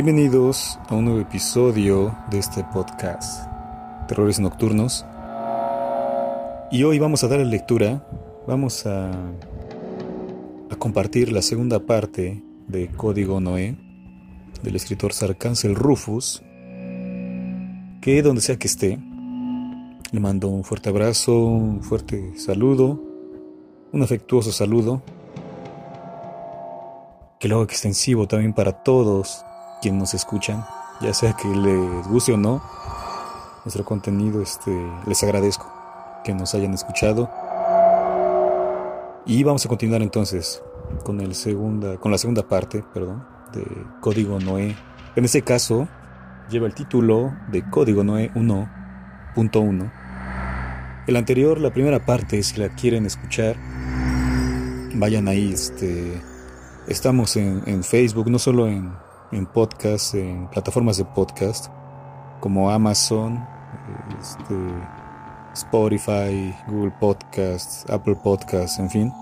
Bienvenidos a un nuevo episodio de este podcast, Terrores Nocturnos. Y hoy vamos a dar lectura, vamos a, a compartir la segunda parte de Código Noé, del escritor Sarcáncel Rufus, que donde sea que esté, le mando un fuerte abrazo, un fuerte saludo, un afectuoso saludo, que lo hago extensivo también para todos quienes nos escuchan, ya sea que les guste o no nuestro contenido, este, les agradezco que nos hayan escuchado. Y vamos a continuar entonces con, el segunda, con la segunda parte perdón, de Código Noé. En este caso, lleva el título de Código Noé 1.1. El anterior, la primera parte, si la quieren escuchar, vayan ahí. Este, estamos en, en Facebook, no solo en, en podcast, en plataformas de podcast como Amazon, este, Spotify, Google Podcasts, Apple Podcasts, en fin.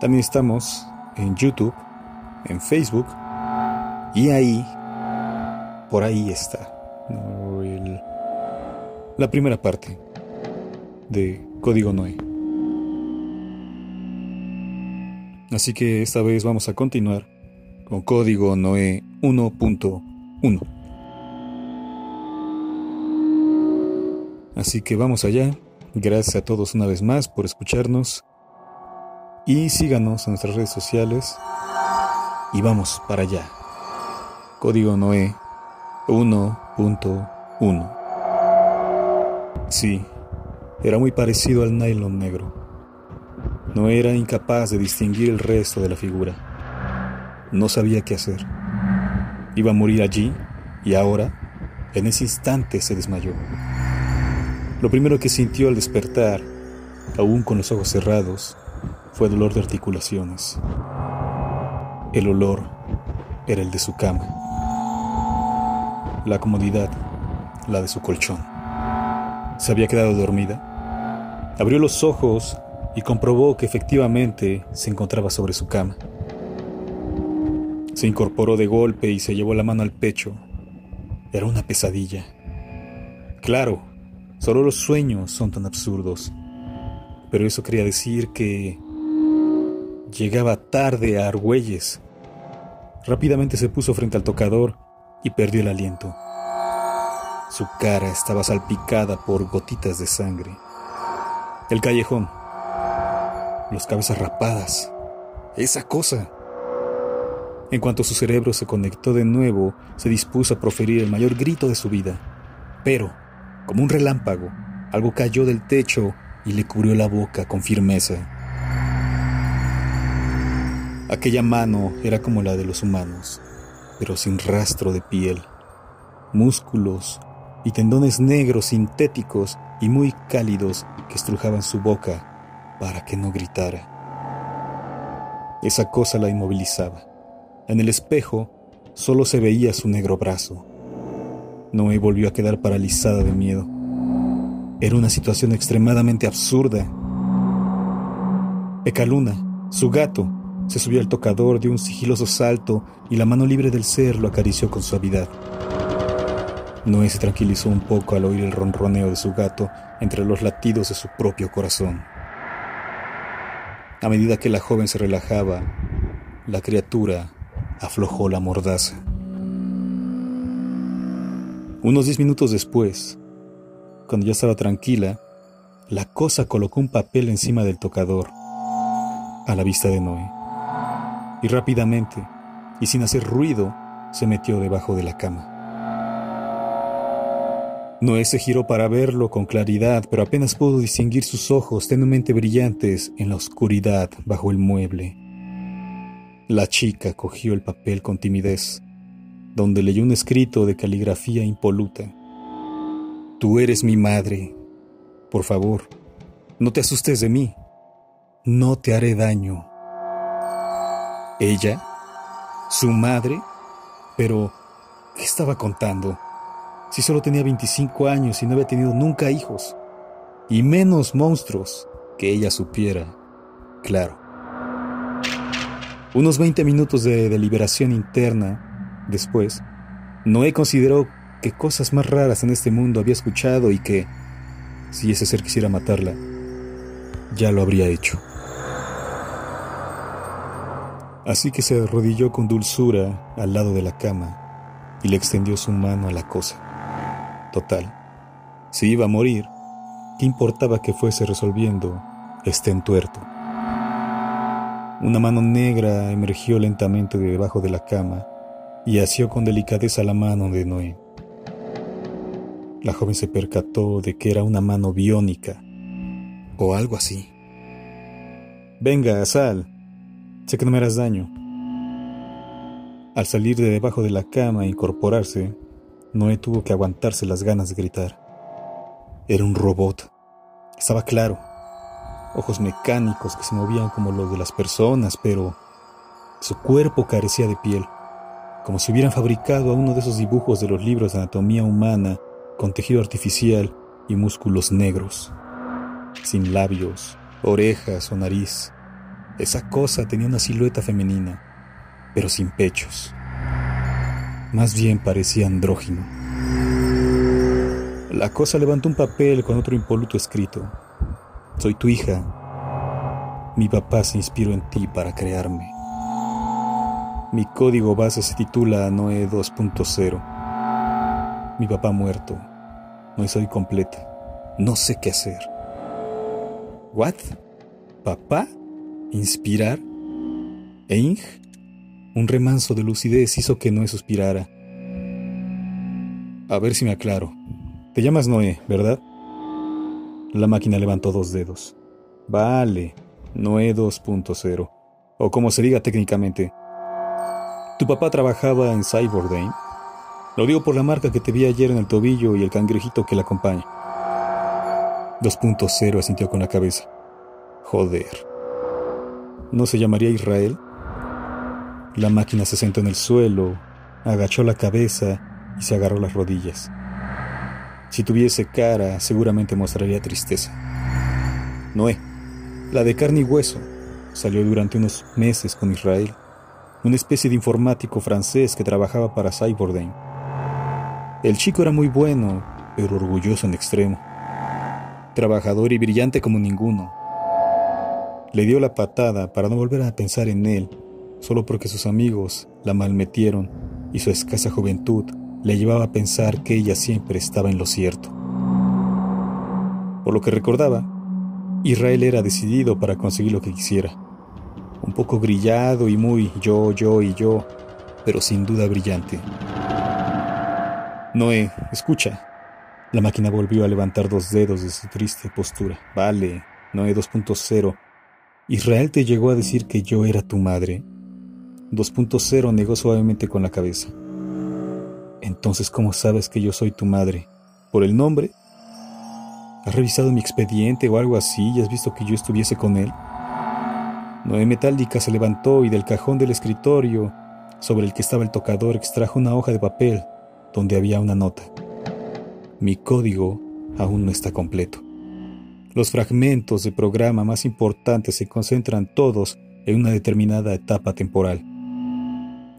También estamos en YouTube, en Facebook y ahí, por ahí está la primera parte de Código Noé. Así que esta vez vamos a continuar con código Noé 1.1. Así que vamos allá. Gracias a todos una vez más por escucharnos. Y síganos en nuestras redes sociales. Y vamos para allá. Código Noé 1.1. Sí, era muy parecido al nylon negro. No era incapaz de distinguir el resto de la figura. No sabía qué hacer. Iba a morir allí y ahora, en ese instante, se desmayó. Lo primero que sintió al despertar, aún con los ojos cerrados, fue dolor de articulaciones. El olor era el de su cama. La comodidad, la de su colchón. Se había quedado dormida. Abrió los ojos y comprobó que efectivamente se encontraba sobre su cama. Se incorporó de golpe y se llevó la mano al pecho. Era una pesadilla. Claro, solo los sueños son tan absurdos. Pero eso quería decir que llegaba tarde a Argüelles. Rápidamente se puso frente al tocador y perdió el aliento. Su cara estaba salpicada por gotitas de sangre. El callejón. Los cabezas rapadas. Esa cosa. En cuanto su cerebro se conectó de nuevo, se dispuso a proferir el mayor grito de su vida. Pero, como un relámpago, algo cayó del techo y le cubrió la boca con firmeza. Aquella mano era como la de los humanos, pero sin rastro de piel, músculos y tendones negros sintéticos y muy cálidos que estrujaban su boca para que no gritara. Esa cosa la inmovilizaba. En el espejo solo se veía su negro brazo. Noé volvió a quedar paralizada de miedo. Era una situación extremadamente absurda. Ecaluna, su gato, se subió al tocador, dio un sigiloso salto y la mano libre del ser lo acarició con suavidad. Noé se tranquilizó un poco al oír el ronroneo de su gato entre los latidos de su propio corazón. A medida que la joven se relajaba, la criatura aflojó la mordaza. Unos diez minutos después, cuando ya estaba tranquila, la cosa colocó un papel encima del tocador, a la vista de Noé, y rápidamente, y sin hacer ruido, se metió debajo de la cama. Noé se giró para verlo con claridad, pero apenas pudo distinguir sus ojos tenuemente brillantes en la oscuridad bajo el mueble. La chica cogió el papel con timidez, donde leyó un escrito de caligrafía impoluta. Tú eres mi madre. Por favor, no te asustes de mí. No te haré daño. ¿Ella? ¿Su madre? Pero, ¿qué estaba contando? Si solo tenía 25 años y no había tenido nunca hijos. Y menos monstruos que ella supiera. Claro. Unos 20 minutos de deliberación interna Después, Noé consideró que cosas más raras en este mundo había escuchado y que, si ese ser quisiera matarla, ya lo habría hecho. Así que se arrodilló con dulzura al lado de la cama y le extendió su mano a la cosa. Total, si iba a morir, ¿qué importaba que fuese resolviendo este entuerto? Una mano negra emergió lentamente de debajo de la cama y asió con delicadeza la mano de Noé. La joven se percató de que era una mano biónica o algo así. Venga, sal. Sé que no me harás daño. Al salir de debajo de la cama e incorporarse, Noé tuvo que aguantarse las ganas de gritar. Era un robot. Estaba claro. Ojos mecánicos que se movían como los de las personas, pero su cuerpo carecía de piel como si hubieran fabricado a uno de esos dibujos de los libros de anatomía humana con tejido artificial y músculos negros, sin labios, orejas o nariz. Esa cosa tenía una silueta femenina, pero sin pechos. Más bien parecía andrógino. La cosa levantó un papel con otro impoluto escrito. Soy tu hija. Mi papá se inspiró en ti para crearme. Mi código base se titula Noé 2.0. Mi papá muerto. No soy completa. No sé qué hacer. ¿What? ¿Papá? ¿Inspirar? ¿Eing? Un remanso de lucidez hizo que Noé suspirara. A ver si me aclaro. Te llamas Noé, ¿verdad? La máquina levantó dos dedos. Vale, Noé 2.0. O como se diga técnicamente, ¿Tu papá trabajaba en Cyborg Lo digo por la marca que te vi ayer en el tobillo y el cangrejito que la acompaña. 2.0 asintió con la cabeza. Joder. ¿No se llamaría Israel? La máquina se sentó en el suelo, agachó la cabeza y se agarró las rodillas. Si tuviese cara, seguramente mostraría tristeza. Noé, la de carne y hueso, salió durante unos meses con Israel una especie de informático francés que trabajaba para Cyborg. El chico era muy bueno, pero orgulloso en extremo. Trabajador y brillante como ninguno. Le dio la patada para no volver a pensar en él, solo porque sus amigos la malmetieron y su escasa juventud le llevaba a pensar que ella siempre estaba en lo cierto. Por lo que recordaba, Israel era decidido para conseguir lo que quisiera un poco grillado y muy yo, yo y yo, pero sin duda brillante. Noé, escucha. La máquina volvió a levantar dos dedos de su triste postura. Vale, Noé 2.0. Israel te llegó a decir que yo era tu madre. 2.0 negó suavemente con la cabeza. Entonces, ¿cómo sabes que yo soy tu madre? ¿Por el nombre? ¿Has revisado mi expediente o algo así y has visto que yo estuviese con él? Noé Metálica se levantó y del cajón del escritorio, sobre el que estaba el tocador, extrajo una hoja de papel donde había una nota. Mi código aún no está completo. Los fragmentos de programa más importantes se concentran todos en una determinada etapa temporal.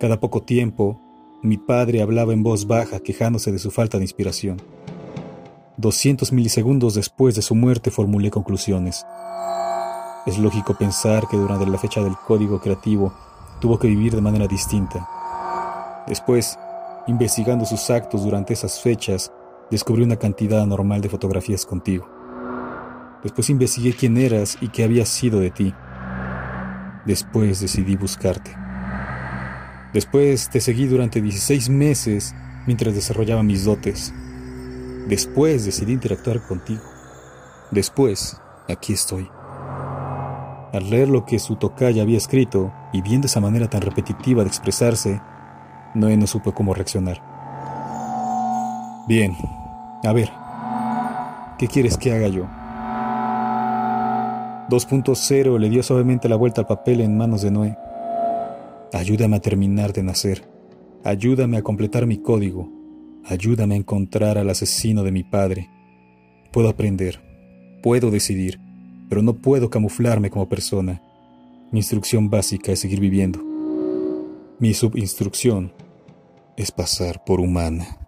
Cada poco tiempo, mi padre hablaba en voz baja quejándose de su falta de inspiración. 200 milisegundos después de su muerte formulé conclusiones. Es lógico pensar que durante la fecha del código creativo tuvo que vivir de manera distinta. Después, investigando sus actos durante esas fechas, descubrí una cantidad anormal de fotografías contigo. Después investigué quién eras y qué había sido de ti. Después decidí buscarte. Después te seguí durante 16 meses mientras desarrollaba mis dotes. Después decidí interactuar contigo. Después, aquí estoy. Al leer lo que su tocaya había escrito y viendo esa manera tan repetitiva de expresarse, Noé no supo cómo reaccionar. Bien, a ver, ¿qué quieres que haga yo? 2.0 le dio suavemente la vuelta al papel en manos de Noé. Ayúdame a terminar de nacer. Ayúdame a completar mi código. Ayúdame a encontrar al asesino de mi padre. Puedo aprender. Puedo decidir pero no puedo camuflarme como persona. Mi instrucción básica es seguir viviendo. Mi subinstrucción es pasar por humana.